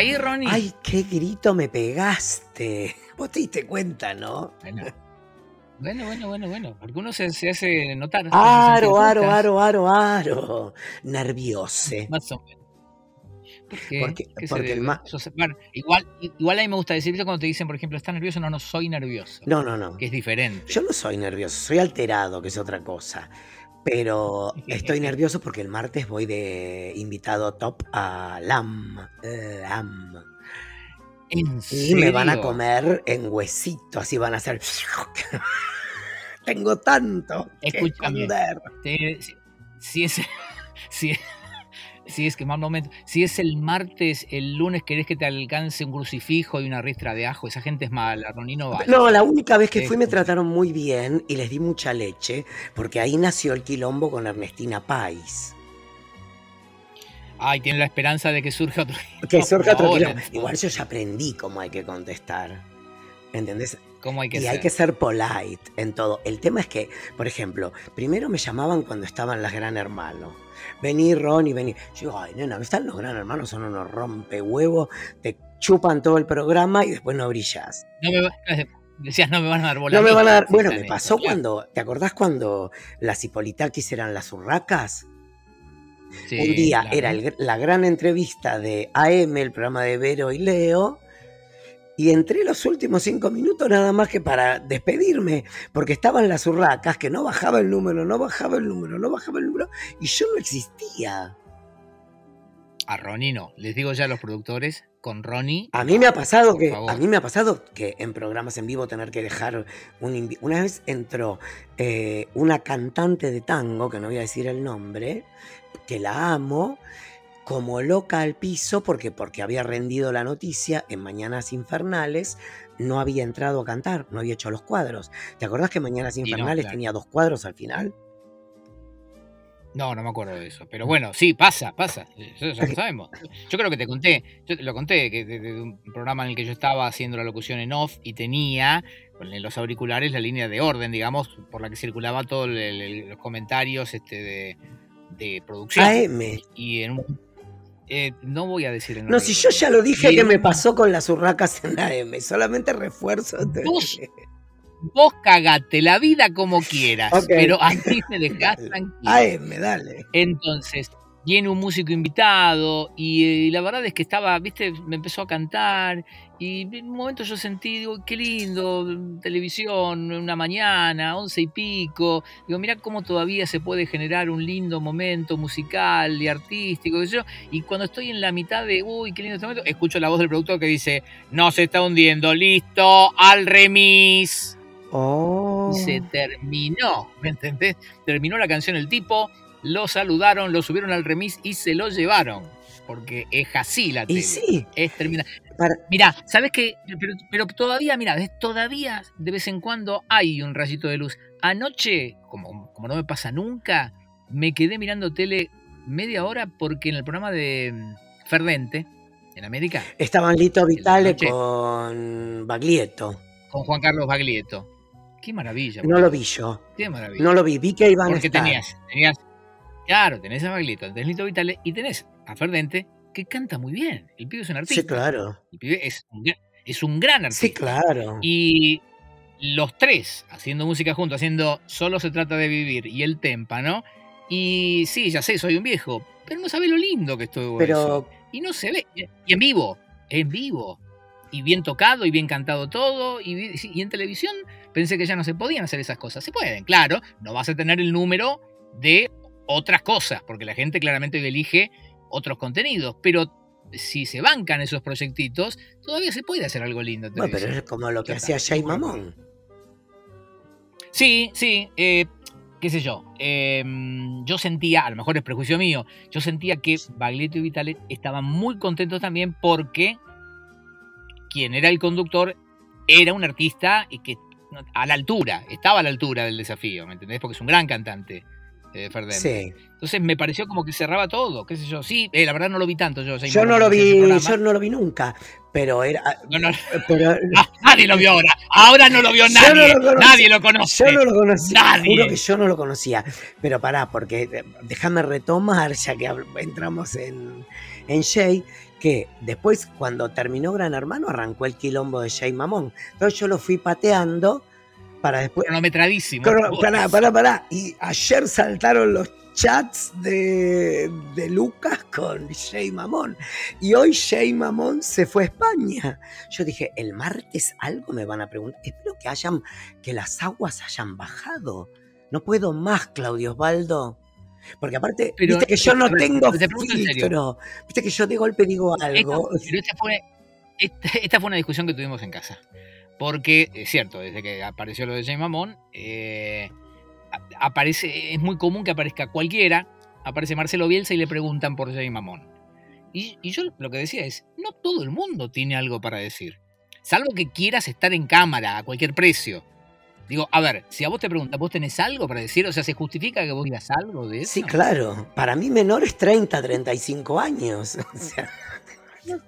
ahí, Ronnie? Ay, qué grito me pegaste. Vos te diste cuenta, ¿no? Bueno, bueno, bueno, bueno. bueno. Uno se, se hace notar. Aro, sentir, ¿cómo aro, aro, aro, aro. Nerviose. Más o menos. ¿Por qué? Porque- ¿Qué se porque el ma- bueno, igual, igual a mí me gusta decir ¿viste cuando te dicen, por ejemplo, ¿estás nervioso? No, no soy nervioso. No, no, no. Que es diferente. Yo no soy nervioso, soy alterado, que es otra cosa. Pero estoy nervioso porque el martes voy de invitado top a LAM. LAM. ¿En Y me van a serio? comer en huesito, así van a hacer. Tengo tanto que Escúchame. esconder. Te- si, si es si, si es que mal momento si es el martes el lunes querés que te alcance un crucifijo y una ristra de ajo esa gente es mala Ronnie no vale No, la única vez que fui me Este. trataron muy bien y les di mucha leche, porque ahí nació el quilombo con Ernestina Pais. ay tiene la esperanza de que surja otro Que surja otro quilombo. Igual yo ya aprendí cómo hay que contestar. ¿Entendés? Cómo hay que y ser hay que ser polite en todo. El tema es que, por ejemplo, primero me llamaban cuando estaban las Gran Hermano. Vení, Ronnie, vení. Yo digo, ay, nena, están los Gran Hermanos, son unos rompehuevos, te chupan todo el programa y después no brillás. no me va- decías no me van a dar bola No me van a dar. Bueno, me pasó claro. cuando. ¿Te acordás cuando las Hipolitakis eran las urracas? Sí, Un día claro. era el- la gran entrevista de AM, el programa de Vero y Leo. Y entré los últimos cinco minutos nada más que para despedirme, porque estaban las urracas, que no bajaba el número, no bajaba el número, no bajaba el número, y yo no existía. a Ronnie no les digo ya a los productores con Ronnie A mí me ha pasado que favor. a mí me ha pasado que en programas en vivo tener que dejar un una vez entró eh, una cantante de tango que no voy a decir el nombre que la amo como loca al piso porque porque había rendido la noticia en Mañanas Infernales no había entrado a cantar no había hecho los cuadros ¿te acordás que Mañanas no, Infernales claro. tenía dos cuadros al final? No, no me acuerdo de eso. Pero bueno, sí, pasa, pasa. Eso ya lo sabemos. Yo creo que te conté, yo te lo conté, que de, de un programa en el que yo estaba haciendo la locución en off y tenía con los auriculares la línea de orden, digamos, por la que circulaba todos los comentarios este, de, de producción. AM Y en un- eh, no voy a decir el no nombre si del yo ya lo dije que me pasó con las urracas en AM solamente refuerzo Vos- Vos cagate la vida como quieras, pero a mí me dejás tranquilo. AM dale. Entonces, viene un músico invitado y, eh, la verdad es que estaba, viste, me empezó a cantar y en un momento yo sentí, digo, qué lindo, televisión, una mañana, once y pico, digo, mira cómo todavía se puede generar un lindo momento musical y artístico, qué sé yo, y cuando estoy en la mitad de, uy, qué lindo este momento, escucho la voz del productor que dice, no se está hundiendo, listo, al remis. Oh. Y se terminó, ¿me entendés? Terminó la canción el tipo, lo saludaron, lo subieron al remis y se lo llevaron. Porque es así la tele. Y sí, Es terminar. para- Mirá, ¿sabes qué? Pero, pero todavía, ¿ves? todavía de vez en cuando hay un rayito de luz. Anoche, como, como no me pasa nunca, me quedé mirando tele media hora porque en el programa de mm, Ferdente, en América, estaban Lito Vitale con Baglietto. con Juan Carlos Baglietto. Qué maravilla. No lo vi yo. Qué maravilla. No lo vi. Vi que iban a Porque estar. tenías, tenías, claro, tenés a Baglietto, tenés Lito Vitale y tenés a Ferdente que canta muy bien. El pibe es un artista. Sí, claro. El pibe es un, gra- es un gran artista. Sí, claro. Y los tres haciendo música juntos, haciendo Solo se trata de vivir y el témpano. Y sí, ya sé, soy un viejo, pero no sabe lo lindo que estuvo Pero eso. Y no se ve. Y en vivo, en vivo. Y bien tocado y bien cantado todo. Y en televisión pensé que ya no se podían hacer esas cosas. Se pueden, claro. No vas a tener el número de otras cosas, porque la gente claramente elige otros contenidos. Pero si se bancan esos proyectitos, todavía se puede hacer algo lindo. en bueno, pero es como lo que hacía. Jay Mamón. Sí, sí, eh, qué sé yo. eh, yo sentía, a lo mejor es prejuicio mío, yo sentía que Baglietto y Vitale estaban muy contentos también porque quien era el conductor era un artista y que a la altura, estaba a la altura del desafío, ¿me entendés? Porque es un gran cantante, eh. Sí. Entonces me pareció como que cerraba todo, qué sé yo. Sí, eh, la verdad no lo vi tanto yo. Yo no lo vi, yo no lo vi nunca. Pero era. No, no, Pero, no, nadie lo vio ahora. Ahora no lo vio nadie. no lo conozco. nadie lo conoce. Yo no lo conocía, Nadie. juro que yo no lo conocía. Pero pará, porque eh, déjame retomar, ya que entramos en, en Jay, que después, cuando terminó Gran Hermano, arrancó el quilombo de Jay Mamón. Entonces yo lo fui pateando para después. Cronometradísimo. Pará, pará, pará. Y ayer saltaron los chats de, de Lucas con Jay Mamón. Y hoy Jay Mamón se fue a España. Yo dije, el martes algo me van a preguntar. Espero que hayan, que las aguas hayan bajado. No puedo más, Claudio Osvaldo. Porque aparte, viste que yo no tengo filtro. Viste que yo de golpe digo algo. esta, fue, esta, fue una discusión que tuvimos en casa. Porque, es cierto, desde que apareció lo de Jay Mamón, eh, aparece, es muy común que aparezca cualquiera, aparece Marcelo Bielsa y le preguntan por Jay Mamón. Y, y, yo lo que decía es, no todo el mundo tiene algo para decir. Salvo que quieras estar en cámara a cualquier precio. Digo, a ver, si a vos te preguntan, ¿vos tenés algo para decir? O sea, ¿se justifica que vos digas algo de eso? Sí, claro. Para mí menor es 30, 35 años. O sea,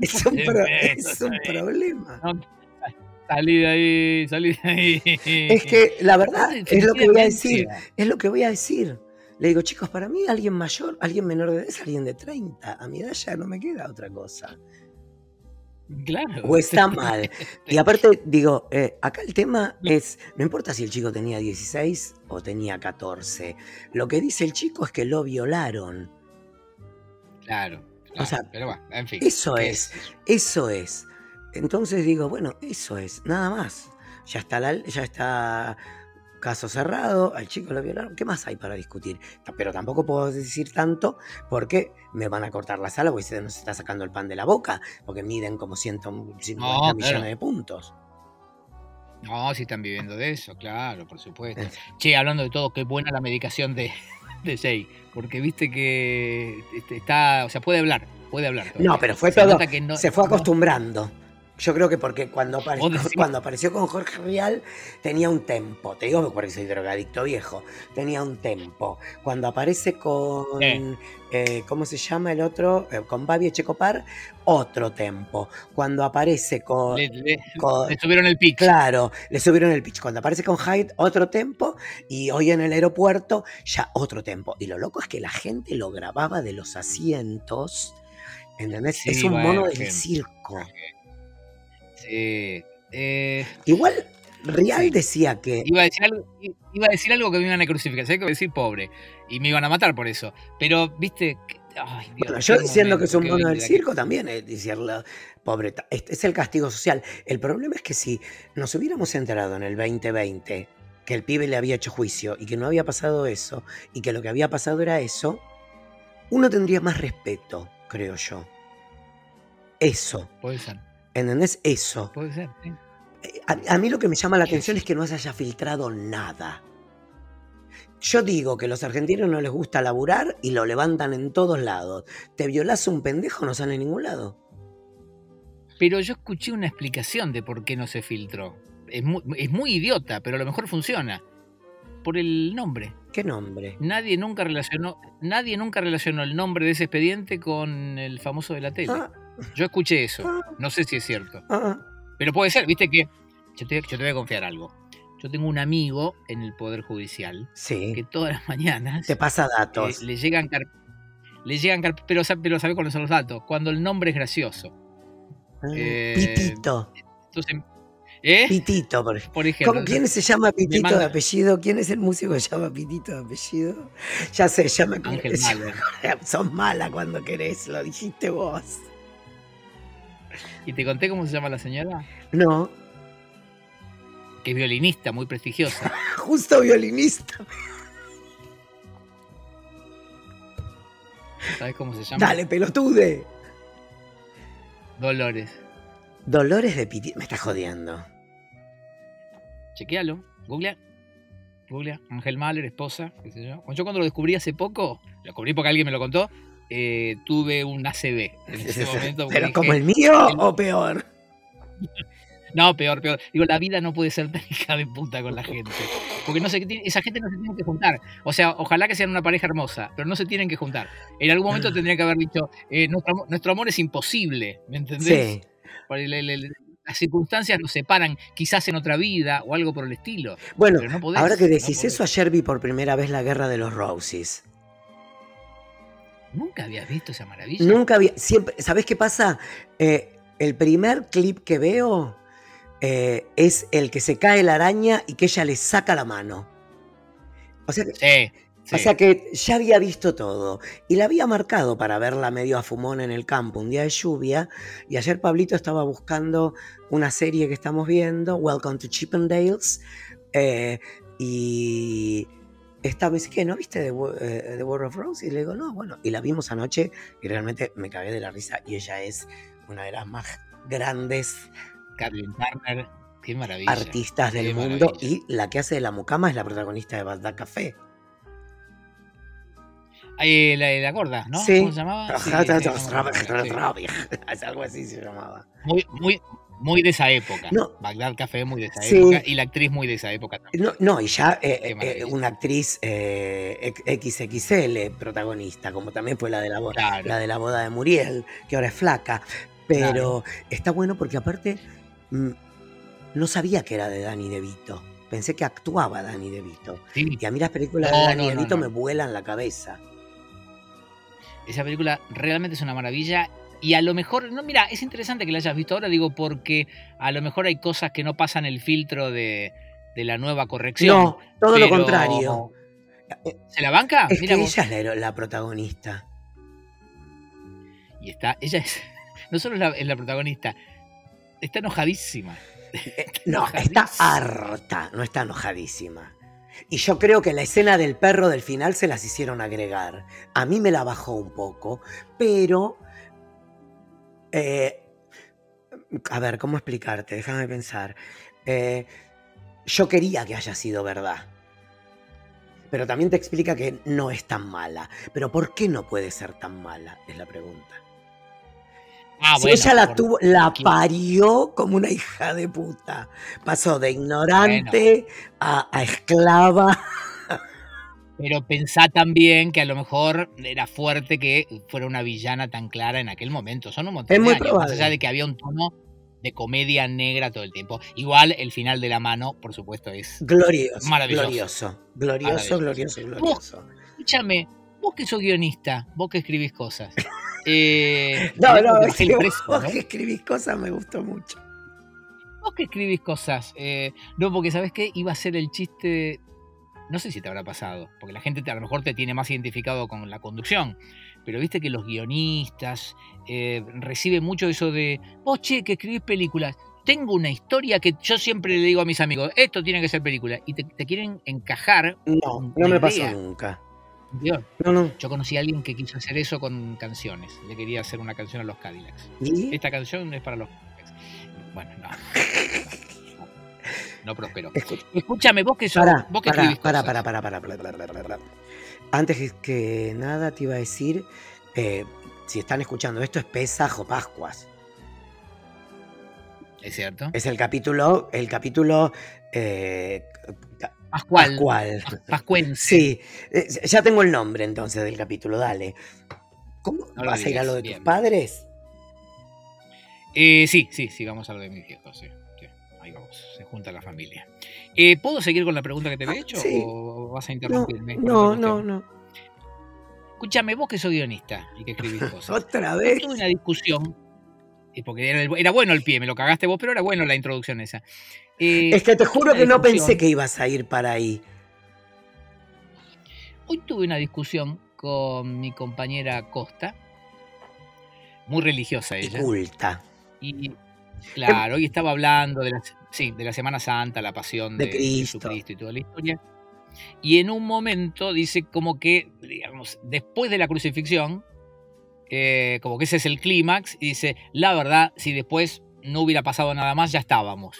es un, es un problema. Salí de ahí, salí de ahí. Es que la verdad es lo que voy a decir. Es lo que voy a decir. Le digo, chicos, para mí alguien mayor, alguien menor de edad es alguien de 30. A mi edad ya no me queda otra cosa. Claro. O está mal. Y aparte, digo, eh, acá el tema es, no importa si el chico tenía 16 o tenía 14, lo que dice el chico es que lo violaron. Claro. o sea, pero en fin. Eso es, eso es. Entonces digo, bueno, eso es, nada más. Ya está, la, ya está caso cerrado, al chico lo violaron, ¿qué más hay para discutir? Pero tampoco puedo decir tanto porque me van a cortar la sala porque se nos está sacando el pan de la boca, porque miden como 150 millones de puntos. No, si están viviendo de eso, claro, por supuesto. Che, hablando de todo, qué buena la medicación de, de Jay, porque viste que este, está, o sea, puede hablar, puede hablar. No, pero fue todo, se fue acostumbrando. Yo creo que porque cuando apareció, cuando apareció con Jorge Rial tenía un tempo. Te digo porque soy drogadicto viejo. Tenía un tempo. Cuando aparece con. Eh, ¿Cómo se llama el otro? Eh, con Babi Echecopar, otro tempo. Cuando aparece con. Le, subieron el pitch. Claro, le subieron el pitch. Cuando aparece con Hyde, otro tempo. Y hoy en el aeropuerto, ya otro tempo. Y lo loco es que la gente lo grababa de los asientos. ¿Entendés? es un mono del circo. Eh, Igual Real decía que. Iba a, decir algo, iba a decir algo que me iban a crucificar, que decir pobre. Y me iban a matar por eso. Pero, viste. yo diciendo que es un mono del circo también es decirlo pobre. Es el castigo social. El problema es que si nos hubiéramos enterado en el 2020 que el pibe le había hecho juicio y que no había pasado eso, y que lo que había pasado era eso, uno tendría más respeto, creo yo. Eso. Puede ser. ¿Entendés? Eso. Puede ser, eh, A, mí lo que me llama la atención es que no se haya filtrado nada. Yo digo que a los argentinos no les gusta laburar y lo levantan en todos lados. Te violás un pendejo, no sale en ningún lado. Pero yo escuché una explicación de por qué no se filtró. Es muy, es muy idiota, pero a lo mejor funciona. Por el nombre. ¿Qué nombre? Nadie nunca relacionó, nadie nunca relacionó el nombre de ese expediente con el famoso de la tele. Ah, yo escuché eso. Ah. No sé si es cierto. Ah. Pero puede ser, viste que. Yo te, voy a confiar algo. Yo tengo un amigo en el Poder Judicial sí. que todas las mañanas. Te pasa datos. le llegan le llegan pero, pero sabe cuáles son los datos. Cuando el nombre es gracioso. Ah, eh, pitito. Entonces, ¿eh? Pitito, por, ejemplo. ¿Quién se llama Pitito de apellido? ¿Quién es el músico que se llama Pitito de apellido? Ya sé, llama Ángel Mahler. Sos mala cuando querés, lo dijiste vos. ¿Y te conté cómo se llama la señora? No. Que es violinista, muy prestigiosa. Justo violinista. ¿Sabes cómo se llama? Dale, pelotude. Dolores. Dolores de Piti. Me estás jodiendo. Chequealo. Google. Google. Ángel Mahler, esposa. Qué sé yo. Yo cuando lo descubrí hace poco, lo descubrí porque alguien me lo contó. Eh, tuve un ACB en ese momento. ¿Pero como el mío o peor? No, peor, peor. Digo, la vida no puede ser tan hija de puta con la gente. Porque no se, esa gente no se tiene que juntar. O sea, ojalá que sean una pareja hermosa, pero no se tienen que juntar. En algún momento ah. tendría que haber dicho, eh, nuestro, amor es imposible, ¿me entendés? Sí. las circunstancias nos separan, quizás en otra vida o algo por el estilo. Bueno, ahora que decís eso, ayer vi por primera vez la guerra de los Roses. ¿Nunca habías visto esa maravilla? Nunca había, siempre, ¿sabes qué pasa? Eh, el primer clip que veo eh, es el que se cae la araña y que ella le saca la mano. O sea, que, Sí, sí. o sea que ya había visto todo y la había marcado para verla medio a fumón en el campo un día de lluvia y ayer Pablito estaba buscando una serie que estamos viendo, Welcome to Chippendales, eh, y esta vez que no viste The, eh, The World of Rose y le digo, no, bueno, y la vimos anoche y realmente me cagué de la risa y ella es una de las más grandes Kathleen Turner, qué maravilla. artistas del Qué mundo maravilla. y la que hace de la mucama es la protagonista de Bagdad Café. Eh, la, la gorda, ¿no? Sí. ¿Cómo se llamaba? Sí, algo así se llamaba. Muy, muy, muy de esa época. No. Bagdad Café muy de esa Sí. época y la actriz muy de esa época también. No, no, y ya eh, eh, una actriz eh, XXL protagonista, como también fue la de la, boda, Claro. la de la boda de Muriel, que ahora es flaca. Pero está bueno porque aparte mm, no sabía que era de Danny DeVito. Pensé que actuaba Danny DeVito. Sí, Y a mí las películas No, de no, no, DeVito me vuelan la cabeza. esa película realmente es una maravilla. Y a lo mejor, no, mira, es interesante que la hayas visto ahora, digo, porque a lo mejor hay cosas que no pasan el filtro de, de la nueva corrección. No, todo lo contrario. ¿Se la banca? Es Mira que vos. ella es la, protagonista. Y está, ella es, no solo es la, es la protagonista, está enojadísima. Eh, No, está harta, no está enojadísima. Y yo creo que la escena del perro del final se las hicieron agregar. A mí me la bajó un poco, pero... eh, a ver, ¿cómo explicarte? Déjame pensar. Eh, yo quería que haya sido verdad. Pero también te explica que no es tan mala. Pero ¿por qué no puede ser tan mala? Es la pregunta. Ah, si bueno, ella la tuvo, la parió como una hija de puta. Pasó de ignorante a, a esclava. Pero pensá también que a lo mejor era fuerte que fuera una villana tan clara en aquel momento. Son un montón Es de muy años, probable. más allá de que había un tono de comedia negra todo el tiempo. Igual el final de la mano, por supuesto, es. Glorioso. Maravilloso. Glorioso. Glorioso, glorioso, glorioso. Escúchame, vos que sos guionista, vos que escribís cosas. Eh, No, no, que es que vos ¿no? que escribís cosas me gustó mucho. Vos que escribís cosas. eh, no, porque sabes qué? Iba a ser el chiste. No sé si te habrá pasado, porque la gente te- a lo mejor te tiene más identificado con la conducción. Pero viste que los guionistas eh, reciben mucho eso de. Vos, che, que escribís películas. Tengo una historia que yo siempre le digo a mis amigos: esto tiene que ser película. Y te, te quieren encajar. No, no me pasó nunca. ¿entendió? No, no. Yo conocí a alguien que quiso hacer eso con canciones. Le quería hacer una canción a los Cadillacs. ¿Y? Esta canción es para los Cadillacs. Bueno, no. No prosperó. Escúchame, vos que sos, Pará, vos que pará, pará, pará, pará, pará. Antes que- que nada te iba a decir, eh, si están escuchando esto es Pesaj o Pascuas. Es cierto. Es el capítulo, el capítulo eh, Pascual. Pascual. Pas- Pascuense. Sí, eh, ya tengo el nombre entonces del capítulo, dale. ¿Cómo No vas a ir a lo de bien. tus padres? Eh, sí, sí, sí, vamos a lo de mis viejos. Sí. Ahí vamos, se junta la familia. Eh, ¿Puedo seguir con la pregunta que te había Ah, hecho sí. o vas a No, interrumpirme? no, no, cuestión? no. Escúchame, vos que sos guionista y que escribís cosas. Otra vez. tuve una discusión, eh, porque era, el- era bueno el pie, me lo cagaste vos, pero era bueno la introducción esa. Eh, Es que te juro que no pensé que ibas a ir para ahí. Hoy tuve una discusión con mi compañera Costa, muy religiosa Y ella. culta. Y claro, hoy estaba hablando de la, sí, de la Semana Santa, la pasión De de, Cristo. Jesucristo y toda la historia. Y en un momento dice como que, digamos, después de la crucifixión, eh, como que ese es el clímax, y dice, la verdad, si después no hubiera pasado nada más, ya estábamos.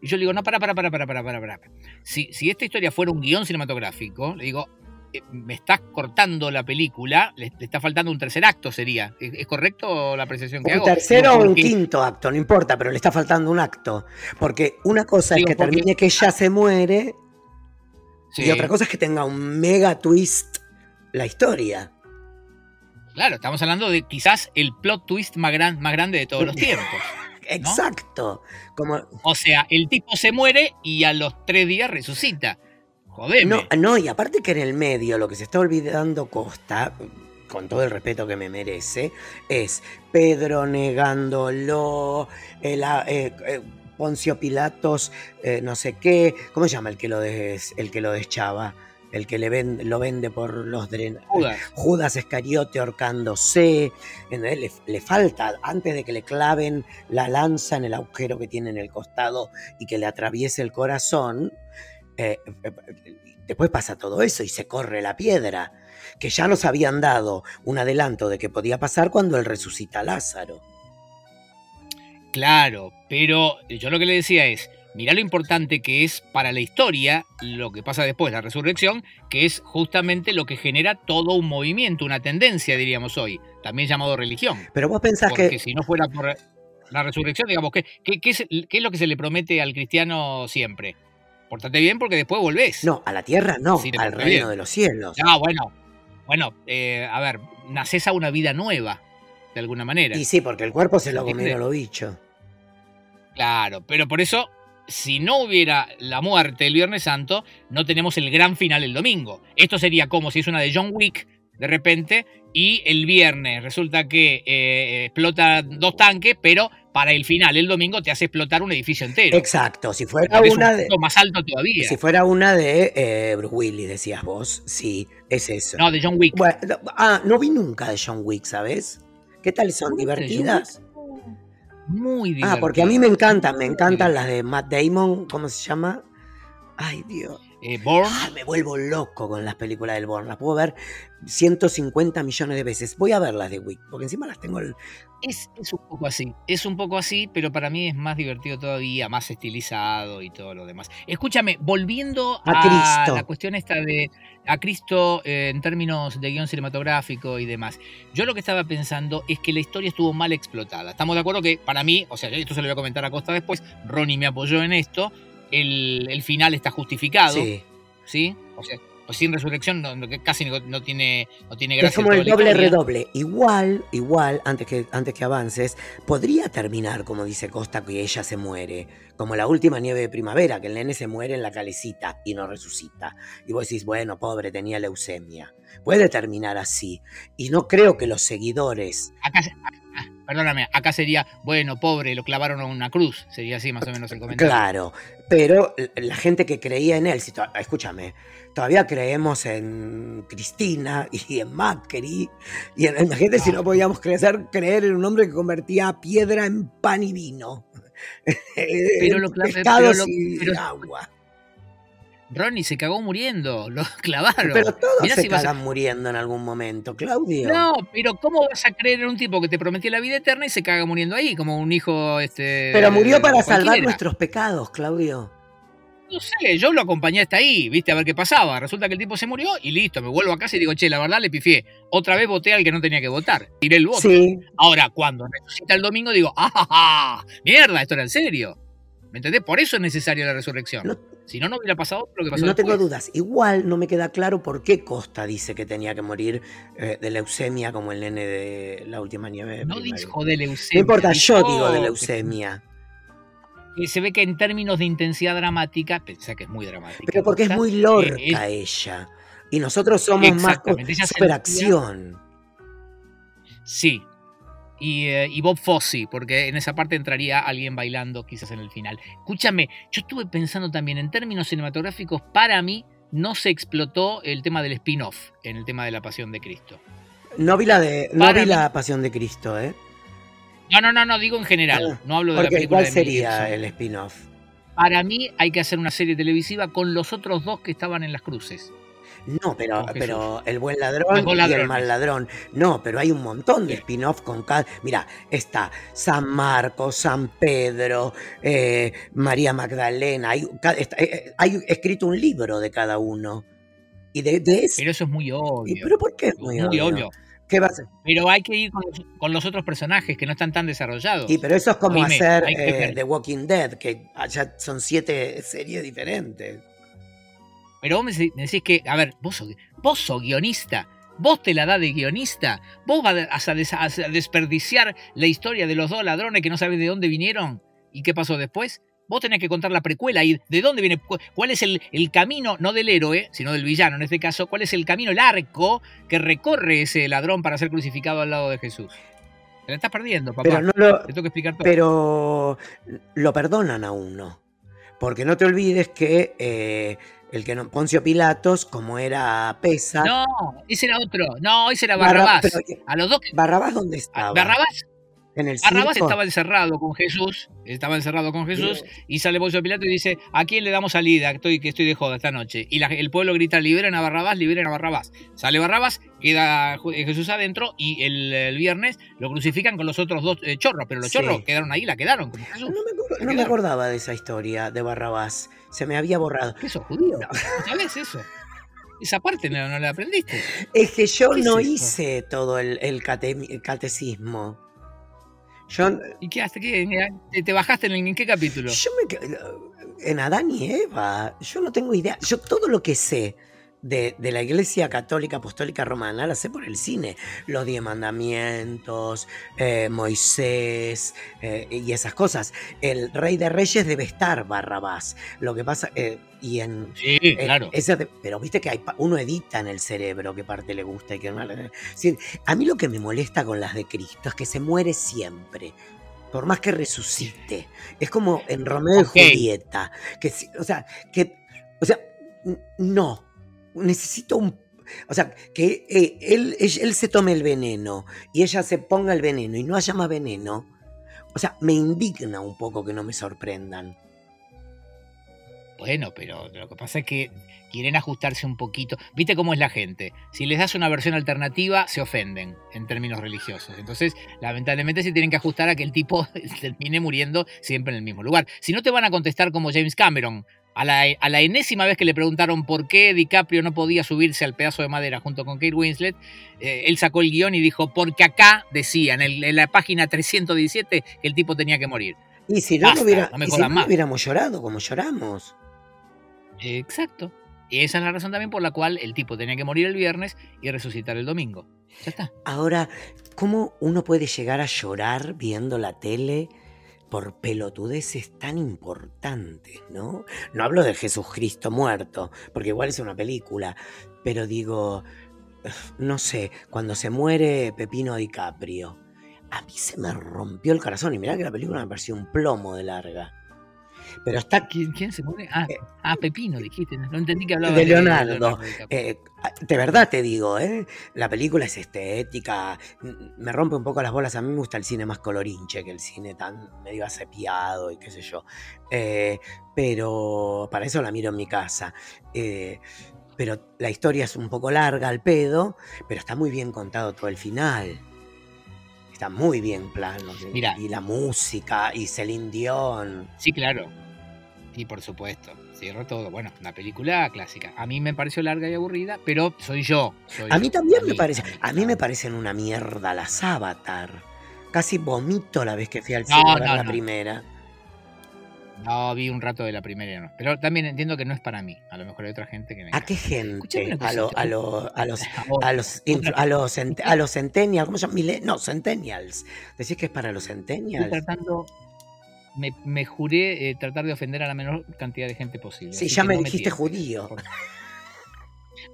Y yo le digo, no, para, para, para, para, para, para, para. Si, si esta historia fuera un guion cinematográfico, le digo, me estás cortando la película, le, le está faltando un tercer acto, sería. ¿Es, es correcto la apreciación que Un hago? tercero Digo, o un quinto acto, no importa, pero le está faltando un acto. Porque una cosa Digo, es que porque- termine que ella se muere Sí. y otra cosa es que tenga un mega twist la historia. Claro, estamos hablando de quizás el plot twist más, gran- más grande de todos los tiempos. Exacto. Como, O sea, el tipo se muere y a los tres días resucita. Jodeme. no, no, y aparte que en el medio lo que se está olvidando Costa, con todo el respeto que me merece, es Pedro negándolo, el, eh, eh, Poncio Pilatos, eh, no sé qué, ¿cómo se llama el que lo, des, el que lo deschaba? El que le lo vende por los drenajes. Judas. Judas Escariote ahorcándose. Le, le, falta, antes de que le claven la lanza en el agujero que tiene en el costado y que le atraviese el corazón, después pasa todo eso y se corre la piedra que ya nos habían dado un adelanto de que podía pasar cuando él resucita a Lázaro. Claro, pero yo lo que le decía es, mira lo importante que es para la historia lo que pasa después, la resurrección, que es justamente lo que genera todo un movimiento, una tendencia, diríamos hoy, también llamado religión. Pero vos pensás Porque que... si no fuera por la resurrección, digamos, ¿qué, qué, qué, es, ¿qué, es, lo que se le promete al cristiano siempre? Portate bien porque después volvés. No, a la tierra no, sí, al reino bien. de los cielos. Ah, bueno, bueno, eh, a ver, naces a una vida nueva, de alguna manera. Y sí, porque el cuerpo se lo comieron los bichos. Claro, pero por eso, si no hubiera la muerte el Viernes Santo, no tenemos el gran final el domingo. Esto sería como si es una de John Wick, de repente, y el viernes resulta que eh, explota dos tanques, pero para el final, el domingo, te hace explotar un edificio entero. Exacto, si fuera una de. más alto todavía. Si fuera una de eh, Bruce Willis, decías vos, sí, es eso. No, de John Wick. Bueno, ah, no vi nunca de John Wick, ¿sabes? ¿Qué tal son? ¿Divertidas? Muy divertidas. Ah, porque a mí me encantan, me encantan las de Matt Damon, ¿cómo se llama? Ay, Dios. Eh, Born. Ah, me vuelvo loco con las películas del Born. Las puedo ver 150 millones de veces. Voy a ver las de Wick, porque encima las tengo. El... Es, es, un poco así. Es un poco así, pero para mí es más divertido todavía, más estilizado y todo lo demás. Escúchame, volviendo a, a Cristo. la cuestión esta de a Cristo eh, en términos de guion cinematográfico y demás. Yo lo que estaba pensando es que la historia estuvo mal explotada. Estamos de acuerdo que para mí, o sea, esto se lo voy a comentar a Costa después, Ronnie me apoyó en esto el, el, final está justificado. Sí. ¿Sí? O sea, pues sin resurrección no, no, casi no, no, tiene, no tiene gracia. Es como el doble redoble. Igual, igual, antes que, antes que avances, podría terminar, como dice Costa, que ella se muere. Como la última nieve de primavera, que el nene se muere en la calecita y no resucita. Y vos decís, bueno, pobre, tenía leucemia. Puede terminar así. Y no creo que los seguidores. Acá, acá, perdóname, acá sería, bueno, pobre, lo clavaron a una cruz, sería así más o menos el comentario. Claro, pero la gente que creía en él, si to escúchame, todavía creemos en Cristina y en Macri, y en, imagínate ah. si no podíamos creer, creer en un hombre que convertía piedra en pan y vino. Pero lo pero lo, y pero, agua. Ronnie se cagó muriendo, lo clavaron. Pero todos Mirá se si a- muriendo en algún momento, Claudio. No, pero ¿cómo vas a creer en un tipo que te prometió la vida eterna y se caga muriendo ahí, como un hijo este Pero murió para cualquiera? salvar nuestros pecados, Claudio. No sé, yo lo acompañé hasta ahí, viste, a ver qué pasaba. Resulta que el tipo se murió y listo, me vuelvo a casa y digo, che, la verdad le pifié. Otra vez voté al que no tenía que votar. Tiré el voto. Sí, Ahora, cuando resucita el domingo, digo, ¡ah, ja, ja! ¡Mierda! Esto era en serio. ¿Me entendés? Por eso es necesaria la resurrección. No- si no, no hubiera pasado lo que pasó no tengo dudas. Igual no me queda claro por qué Costa dice que tenía que morir eh, de leucemia como el nene de la última nieve. No dijo de No leucemia. importa, yo digo de leucemia. que se ve que en términos de intensidad dramática, pensé que es muy dramática. Pero porque es muy eh, lorca ella. Y nosotros somos más superacción. Sí. Y, eh, y Bob Fosse, porque en esa parte entraría alguien bailando quizás en el final. Escúchame, yo estuve pensando también en términos cinematográficos, para mí no se explotó el tema del spin-off en el tema de la pasión de Cristo. No vi la de, no Para vi mí- la Pasión de Cristo, ¿eh? No, no, no, no, digo en general, Ah, no hablo de la película ¿cuál de sería el spin-off? Para mí hay que hacer una serie televisiva con los otros dos que estaban en las cruces. No, pero, pero el buen ladrón y el mal ladrón. No, pero hay un montón de Sí. spin-off con cada. Mira, está San Marcos, San Pedro, eh, María Magdalena. Hay, eh, eh, hay escrito un libro de cada uno. Y de, de eso. Pero eso es muy obvio. ¿Y pero por qué es muy, muy obvio? obvio. ¿Qué va a ser? Pero hay que ir con los, con los otros personajes que no están tan desarrollados. Y pero eso es como Oíme, hacer eh. The Walking Dead, que allá son siete series diferentes. Pero vos me decí- me decís que, a ver, vos sos, vos sos guionista. Vos te la da de guionista. Vos vas a, des- a desperdiciar la historia de los dos ladrones que no sabes de dónde vinieron y qué pasó después. Vos tenés que contar la precuela y de dónde viene, cuál es el, el, camino, no del héroe, sino del villano en este caso, cuál es el camino, el arco que recorre ese ladrón para ser crucificado al lado de Jesús. Te la estás perdiendo, papá. Pero, no lo, te tengo que explicar todo. pero lo perdonan a uno. Porque no te olvides que eh, el que no, Poncio Pilatos, como era pesa. No, ese era otro. No, ese era Barrabás. Barra- pero- a los dos. ¿Barrabás dónde estaba? Barrabás, ¿En el Barrabás circo? estaba encerrado con Jesús. Estaba encerrado con Jesús. Y sale Poncio Pilato y dice: ¿A quién le damos salida? Estoy, que estoy de joda esta noche. Y la- el pueblo grita: liberen a Barrabás, liberen a Barrabás. Sale Barrabás, queda eh, Jesús adentro. Y el, el viernes lo crucifican con los otros dos eh, chorros. Pero los Sí. chorros quedaron ahí, la quedaron. como Jesús. No me, acordaba de esa historia de Barrabás. Se me había borrado. ¿Qué sos judío? ¿No sabés eso? Esa parte no, no la aprendiste. Es que yo ¿Qué es no hice todo el, el cate- el catecismo. Yo, ¿Y qué hasta qué? ¿Te, te bajaste en, en qué capítulo? yo me en Adán y Eva. Yo no tengo idea. Yo todo lo que sé de, de la Iglesia Católica Apostólica Romana la sé por el cine. Los Diez Mandamientos, eh, Moisés eh, y esas cosas. El Rey de Reyes debe estar Barrabás. Lo que pasa. eh, y en, Sí, Eh, claro. esa de- pero viste que hay, uno edita en el cerebro qué parte le gusta y qué no Sí, A mí lo que me molesta con las de Cristo es que se muere siempre. Por más que resucite. Es como en Romeo y Julieta. Que, o sea, que. O sea, no. Necesito un. O sea, que eh, él, él, él se tome el veneno y ella se ponga el veneno y no haya más veneno. O sea, me indigna un poco que no me sorprendan. Bueno, pero lo que pasa es que quieren ajustarse un poquito. ¿Viste cómo es la gente? Si les das una versión alternativa, se ofenden en términos religiosos. Entonces, lamentablemente, se tienen que ajustar a que el tipo termine muriendo siempre en el mismo lugar. Si no te van a contestar como James Cameron, a la, a la enésima vez que le preguntaron por qué DiCaprio no podía subirse al pedazo de madera junto con Kate Winslet, eh, él sacó el guion y dijo, porque acá decía, en, la página 317, que el tipo tenía que morir. Y si no, Basta, hubiera, no y si no hubiéramos llorado como lloramos. Exacto. Y esa es la razón también por la cual el tipo tenía que morir el viernes y resucitar el domingo. Ya está. Ahora, ¿cómo uno puede llegar a llorar viendo la tele por pelotudeces tan importantes, no? No hablo de Jesucristo muerto, porque igual es una película, pero digo, no sé, cuando se muere Pepino DiCaprio, a mí se me rompió el corazón y mirá que la película me pareció un plomo de larga. Pero está ¿Quién, quién se muere? Ah, Eh, ah, Pepino, dijiste. No entendí que hablaba de Leonardo. Eh, de verdad te digo, ¿eh? la película es estética, me rompe un poco las bolas. A mí me gusta el cine más colorinche que el cine tan medio asepiado y qué sé yo. Eh, pero para eso la miro en mi casa. Eh, pero la historia es un poco larga al pedo, pero está muy bien contado todo el final. Está muy bien plano. Mira. Y la música, y Celine Dion. Sí, claro. Sí, por supuesto. Cierro todo. Bueno, una película clásica. A mí me pareció larga y aburrida, pero soy yo. soy A mí yo. también A me parece. a mí, A mí me parecen una mierda las Avatar. Casi vomito la vez que fui al cine no, la primera. No, vi un rato de la primera y no. Pero también entiendo que no es para mí. A lo mejor hay otra gente que me ¿A qué gente? A, lo- a, lo- a los a los a los a los centennials, ¿cómo se llama? No, centennials. ¿Decís que es para los Estoy centennials? tratando. Me, me juré eh, tratar de ofender a la menor cantidad de gente posible. Sí, ya me no dijiste judío.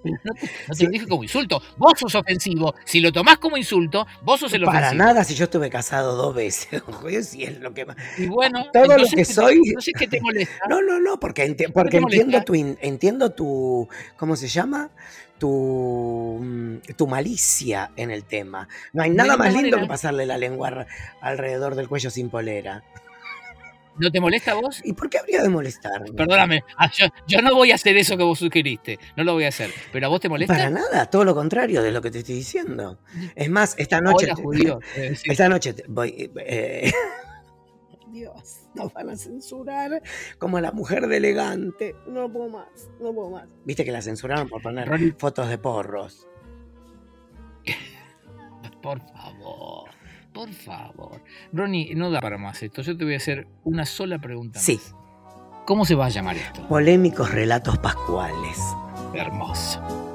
No te, no te Sí. lo dije como insulto. Vos sos ofensivo. Si lo tomás como insulto, vos sos el Para ofensivo. nada si yo estuve casado dos veces. Sí es lo que más. Y bueno, Todo lo que ¿qué te- soy- Entonces, ¿qué te molesta? No, no, no, porque, enti- porque entiendo tu, entiendo tu, ¿cómo se llama? Tu, mm, tu malicia en el tema. No hay nada más lindo manera. que pasarle la lengua alrededor del cuello sin polera. ¿No te molesta a vos? ¿Y por qué habría de molestarme? Perdóname, ah, yo, yo no voy a hacer eso que vos sugeriste. No lo voy a hacer. ¿Pero a vos te molesta? Para nada, todo lo contrario de lo que te estoy diciendo. Es más, esta noche. Hola, judío. Eh. Esta noche te- voy. eh, Dios, nos van a censurar como la mujer de elegante. No puedo más, no puedo más. Viste que la censuraron por poner Ronnie. fotos de porros. Por favor, por favor. Ronnie, no da para más esto. Yo te voy a hacer una sola pregunta. Sí. más. ¿Cómo se va a llamar esto? Polémicos relatos pascuales. Hermoso.